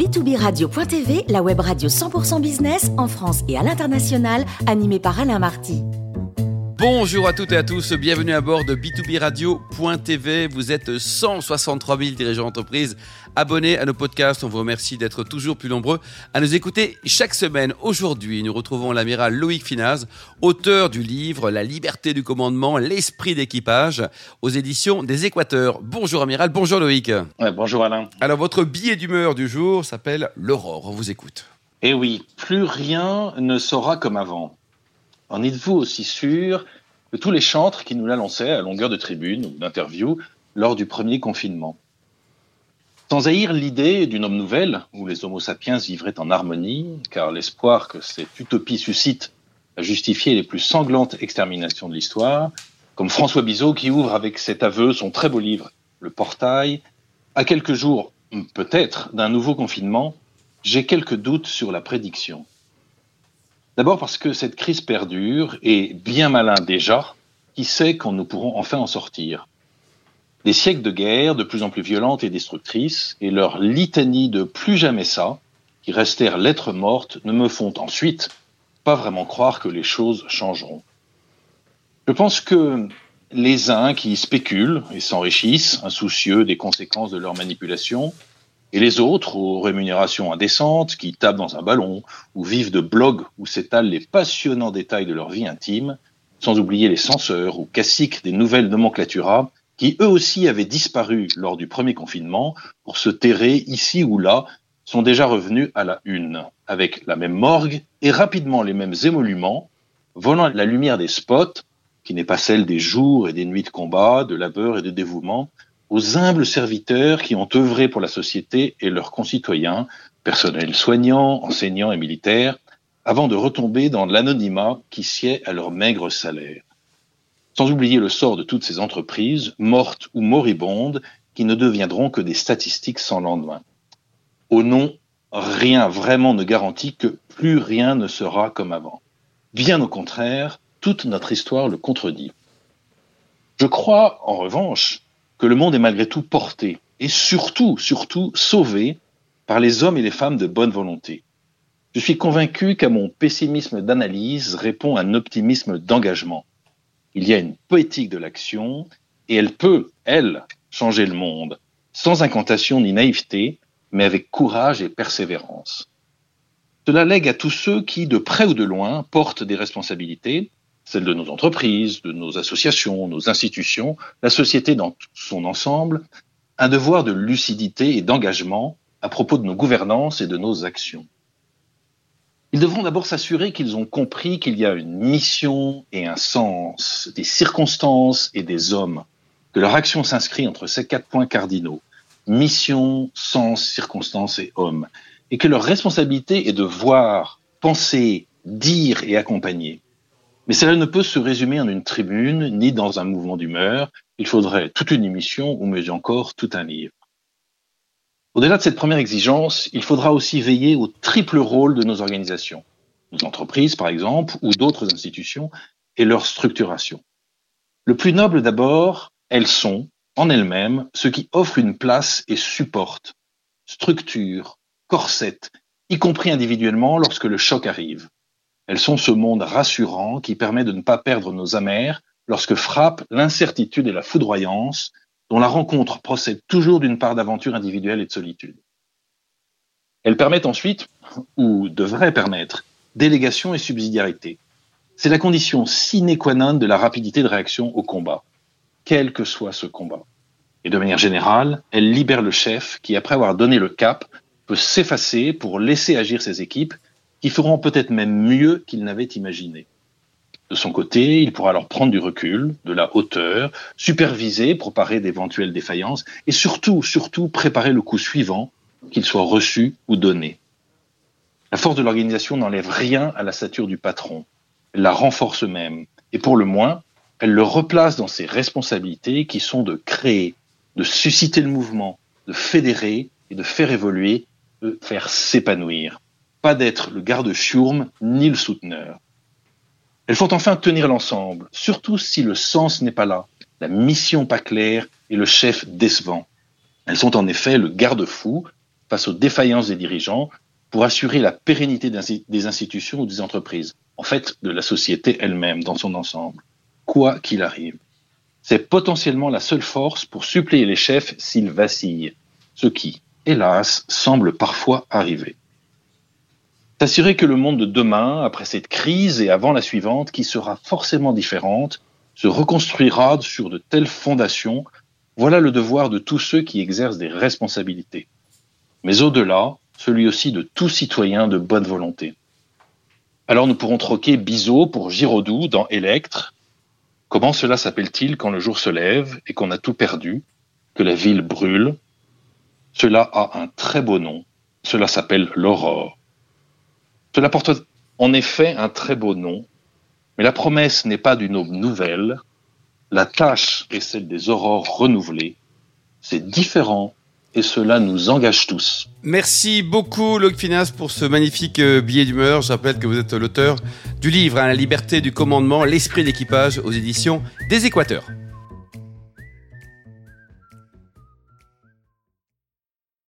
b2b-radio.tv, la web radio 100% business en France et à l'international, animée par Alain Marty. Bonjour à toutes et à tous, bienvenue à bord de B2B Radio.tv. Vous êtes 163 000 dirigeants d'entreprise abonnés à nos podcasts. On vous remercie d'être toujours plus nombreux à nous écouter chaque semaine. Aujourd'hui, nous retrouvons l'amiral Loïc Finaz, auteur du livre La liberté du commandement, l'esprit d'équipage aux éditions des Équateurs. Bonjour amiral, bonjour Loïc. bonjour Alain. Alors votre billet d'humeur du jour s'appelle l'aurore. On vous écoute. Eh oui, plus rien ne sera comme avant. En êtes-vous aussi sûr que tous les chantres qui nous l'annonçaient à longueur de tribune ou d'interview lors du premier confinement Sans haïr l'idée d'une homme nouvelle, où les homo sapiens vivraient en harmonie, car l'espoir que cette utopie suscite a justifié les plus sanglantes exterminations de l'histoire, comme François Bizot qui ouvre avec cet aveu son très beau livre Le Portail, à quelques jours, peut-être, d'un nouveau confinement, j'ai quelques doutes sur la prédiction. D'abord parce que cette crise perdure et bien malin déjà, qui sait quand nous pourrons enfin en sortir. Des siècles de guerre de plus en plus violentes et destructrices et leur litanie de plus jamais ça, qui restèrent lettres mortes, ne me font ensuite pas vraiment croire que les choses changeront. Je pense que les uns qui spéculent et s'enrichissent, insoucieux des conséquences de leur manipulation, et les autres, aux rémunérations indécentes, qui tapent dans un ballon, ou vivent de blogs où s'étalent les passionnants détails de leur vie intime, sans oublier les censeurs ou caciques des nouvelles nomenclaturas, qui eux aussi avaient disparu lors du premier confinement pour se terrer ici ou là, sont déjà revenus à la une, avec la même morgue et rapidement les mêmes émoluments, volant la lumière des spots, qui n'est pas celle des jours et des nuits de combat, de labeur et de dévouement, aux humbles serviteurs qui ont œuvré pour la société et leurs concitoyens, personnels soignants, enseignants et militaires, avant de retomber dans l'anonymat qui sied à leur maigre salaire. Sans oublier le sort de toutes ces entreprises, mortes ou moribondes, qui ne deviendront que des statistiques sans lendemain. Au nom, rien vraiment ne garantit que plus rien ne sera comme avant. Bien au contraire, toute notre histoire le contredit. Je crois, en revanche, que le monde est malgré tout porté et surtout, surtout sauvé par les hommes et les femmes de bonne volonté. Je suis convaincu qu'à mon pessimisme d'analyse répond un optimisme d'engagement. Il y a une poétique de l'action et elle peut, elle, changer le monde, sans incantation ni naïveté, mais avec courage et persévérance. Cela lègue à tous ceux qui, de près ou de loin, portent des responsabilités, celle de nos entreprises, de nos associations, nos institutions, la société dans son ensemble, un devoir de lucidité et d'engagement à propos de nos gouvernances et de nos actions. Ils devront d'abord s'assurer qu'ils ont compris qu'il y a une mission et un sens, des circonstances et des hommes, que leur action s'inscrit entre ces quatre points cardinaux, mission, sens, circonstances et hommes, et que leur responsabilité est de voir, penser, dire et accompagner. Mais cela ne peut se résumer en une tribune ni dans un mouvement d'humeur. Il faudrait toute une émission ou mieux encore tout un livre. Au-delà de cette première exigence, il faudra aussi veiller au triple rôle de nos organisations, nos entreprises par exemple, ou d'autres institutions, et leur structuration. Le plus noble d'abord, elles sont, en elles-mêmes, ce qui offre une place et supporte, structure, corset, y compris individuellement lorsque le choc arrive. Elles sont ce monde rassurant qui permet de ne pas perdre nos amers lorsque frappe l'incertitude et la foudroyance, dont la rencontre procède toujours d'une part d'aventure individuelle et de solitude. Elles permettent ensuite, ou devraient permettre, délégation et subsidiarité. C'est la condition sine qua non de la rapidité de réaction au combat, quel que soit ce combat. Et de manière générale, elles libèrent le chef qui, après avoir donné le cap, peut s'effacer pour laisser agir ses équipes qui feront peut-être même mieux qu'ils n'avaient imaginé. De son côté, il pourra alors prendre du recul, de la hauteur, superviser, préparer d'éventuelles défaillances et surtout, surtout préparer le coup suivant, qu'il soit reçu ou donné. La force de l'organisation n'enlève rien à la stature du patron. Elle la renforce même. Et pour le moins, elle le replace dans ses responsabilités qui sont de créer, de susciter le mouvement, de fédérer et de faire évoluer, de faire s'épanouir pas d'être le garde-chiourme ni le souteneur. Elles font enfin tenir l'ensemble, surtout si le sens n'est pas là, la mission pas claire et le chef décevant. Elles sont en effet le garde-fou face aux défaillances des dirigeants pour assurer la pérennité des institutions ou des entreprises, en fait de la société elle-même dans son ensemble, quoi qu'il arrive. C'est potentiellement la seule force pour suppléer les chefs s'ils vacillent, ce qui, hélas, semble parfois arriver. S'assurer que le monde de demain, après cette crise et avant la suivante, qui sera forcément différente, se reconstruira sur de telles fondations, voilà le devoir de tous ceux qui exercent des responsabilités. Mais au-delà, celui aussi de tout citoyen de bonne volonté. Alors nous pourrons troquer Bizot pour Giraudoux dans Électre. Comment cela s'appelle-t-il quand le jour se lève et qu'on a tout perdu, que la ville brûle? Cela a un très beau nom. Cela s'appelle l'aurore. Cela porte en effet un très beau nom, mais la promesse n'est pas d'une aube nouvelle. La tâche est celle des aurores renouvelées. C'est différent et cela nous engage tous. Merci beaucoup, Luc Finas, pour ce magnifique euh, billet d'humeur. Je rappelle que vous êtes l'auteur du livre hein, La liberté du commandement, l'esprit d'équipage aux éditions des Équateurs.